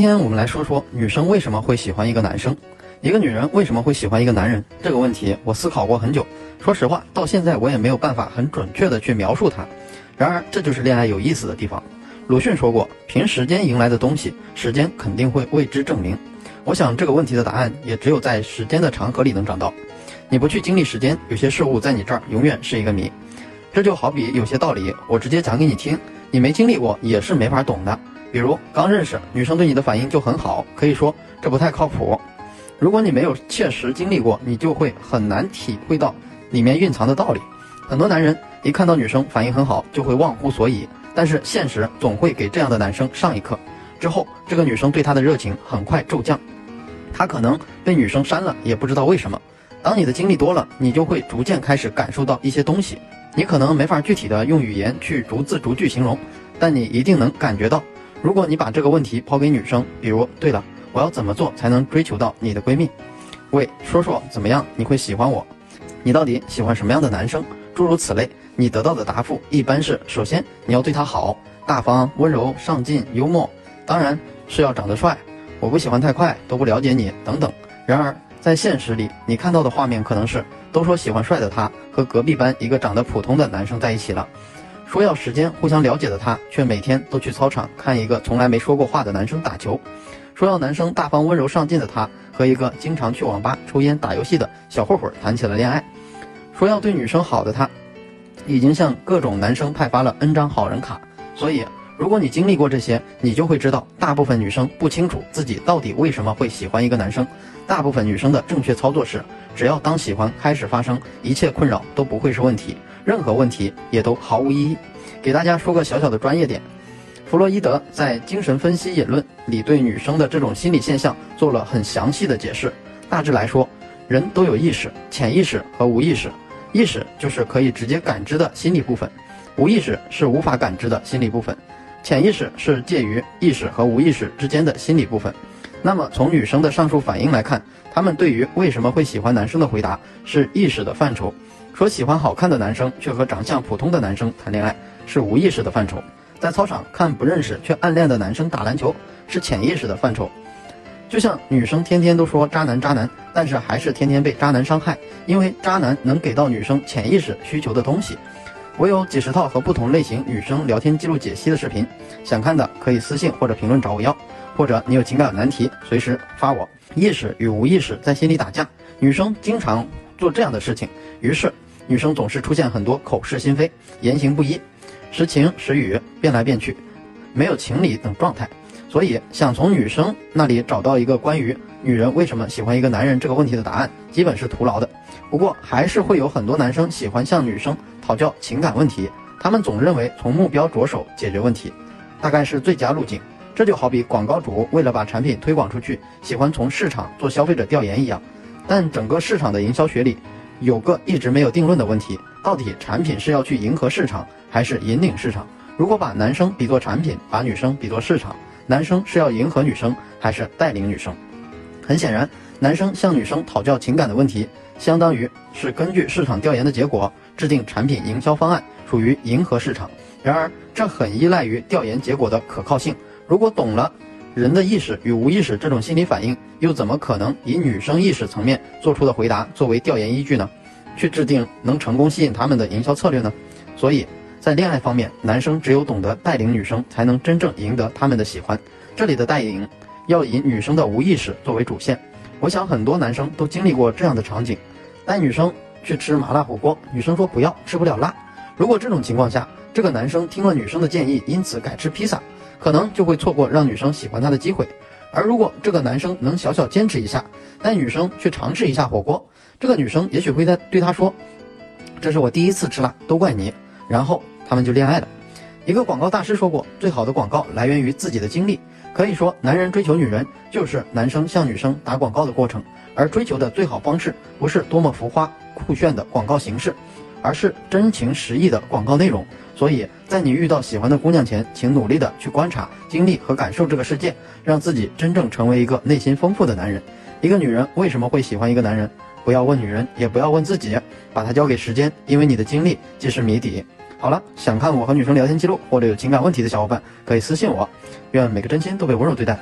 今天我们来说说女生为什么会喜欢一个男生，一个女人为什么会喜欢一个男人这个问题，我思考过很久。说实话，到现在我也没有办法很准确的去描述它。然而，这就是恋爱有意思的地方。鲁迅说过：“凭时间迎来的东西，时间肯定会为之证明。”我想这个问题的答案也只有在时间的长河里能找到。你不去经历时间，有些事物在你这儿永远是一个谜。这就好比有些道理，我直接讲给你听，你没经历过也是没法懂的。比如刚认识女生对你的反应就很好，可以说这不太靠谱。如果你没有切实经历过，你就会很难体会到里面蕴藏的道理。很多男人一看到女生反应很好，就会忘乎所以。但是现实总会给这样的男生上一课，之后这个女生对他的热情很快骤降，他可能被女生删了，也不知道为什么。当你的经历多了，你就会逐渐开始感受到一些东西，你可能没法具体的用语言去逐字逐句形容，但你一定能感觉到。如果你把这个问题抛给女生，比如，对了，我要怎么做才能追求到你的闺蜜？喂，说说怎么样你会喜欢我？你到底喜欢什么样的男生？诸如此类，你得到的答复一般是：首先你要对他好，大方、温柔、上进、幽默，当然是要长得帅。我不喜欢太快，都不了解你等等。然而在现实里，你看到的画面可能是都说喜欢帅的他和隔壁班一个长得普通的男生在一起了。说要时间互相了解的他，却每天都去操场看一个从来没说过话的男生打球；说要男生大方温柔上进的他，和一个经常去网吧抽烟打游戏的小混混谈起了恋爱；说要对女生好的他，已经向各种男生派发了 N 张好人卡。所以，如果你经历过这些，你就会知道，大部分女生不清楚自己到底为什么会喜欢一个男生。大部分女生的正确操作是，只要当喜欢开始发生，一切困扰都不会是问题。任何问题也都毫无意义。给大家说个小小的专业点，弗洛伊德在《精神分析引论》里对女生的这种心理现象做了很详细的解释。大致来说，人都有意识、潜意识和无意识。意识就是可以直接感知的心理部分，无意识是无法感知的心理部分，潜意识是介于意识和无意识之间的心理部分。那么从女生的上述反应来看，她们对于为什么会喜欢男生的回答是意识的范畴。说喜欢好看的男生，却和长相普通的男生谈恋爱，是无意识的范畴；在操场看不认识却暗恋的男生打篮球，是潜意识的范畴。就像女生天天都说渣男渣男，但是还是天天被渣男伤害，因为渣男能给到女生潜意识需求的东西。我有几十套和不同类型女生聊天记录解析的视频，想看的可以私信或者评论找我要，或者你有情感难题，随时发我。意识与无意识在心里打架，女生经常做这样的事情，于是。女生总是出现很多口是心非、言行不一、时情时语变来变去，没有情理等状态。所以，想从女生那里找到一个关于女人为什么喜欢一个男人这个问题的答案，基本是徒劳的。不过，还是会有很多男生喜欢向女生讨教情感问题，他们总认为从目标着手解决问题，大概是最佳路径。这就好比广告主为了把产品推广出去，喜欢从市场做消费者调研一样。但整个市场的营销学里，有个一直没有定论的问题，到底产品是要去迎合市场，还是引领市场？如果把男生比作产品，把女生比作市场，男生是要迎合女生，还是带领女生？很显然，男生向女生讨教情感的问题，相当于是根据市场调研的结果制定产品营销方案，属于迎合市场。然而，这很依赖于调研结果的可靠性。如果懂了。人的意识与无意识这种心理反应，又怎么可能以女生意识层面做出的回答作为调研依据呢？去制定能成功吸引他们的营销策略呢？所以在恋爱方面，男生只有懂得带领女生，才能真正赢得他们的喜欢。这里的带领，要以女生的无意识作为主线。我想很多男生都经历过这样的场景：带女生去吃麻辣火锅，女生说不要，吃不了辣。如果这种情况下，这个男生听了女生的建议，因此改吃披萨。可能就会错过让女生喜欢他的机会，而如果这个男生能小小坚持一下，带女生去尝试一下火锅，这个女生也许会在对他说：“这是我第一次吃辣，都怪你。”然后他们就恋爱了。一个广告大师说过：“最好的广告来源于自己的经历。”可以说，男人追求女人就是男生向女生打广告的过程，而追求的最好方式不是多么浮夸酷炫的广告形式。而是真情实意的广告内容，所以在你遇到喜欢的姑娘前，请努力的去观察、经历和感受这个世界，让自己真正成为一个内心丰富的男人。一个女人为什么会喜欢一个男人？不要问女人，也不要问自己，把它交给时间，因为你的经历即是谜底。好了，想看我和女生聊天记录或者有情感问题的小伙伴，可以私信我。愿每个真心都被温柔对待。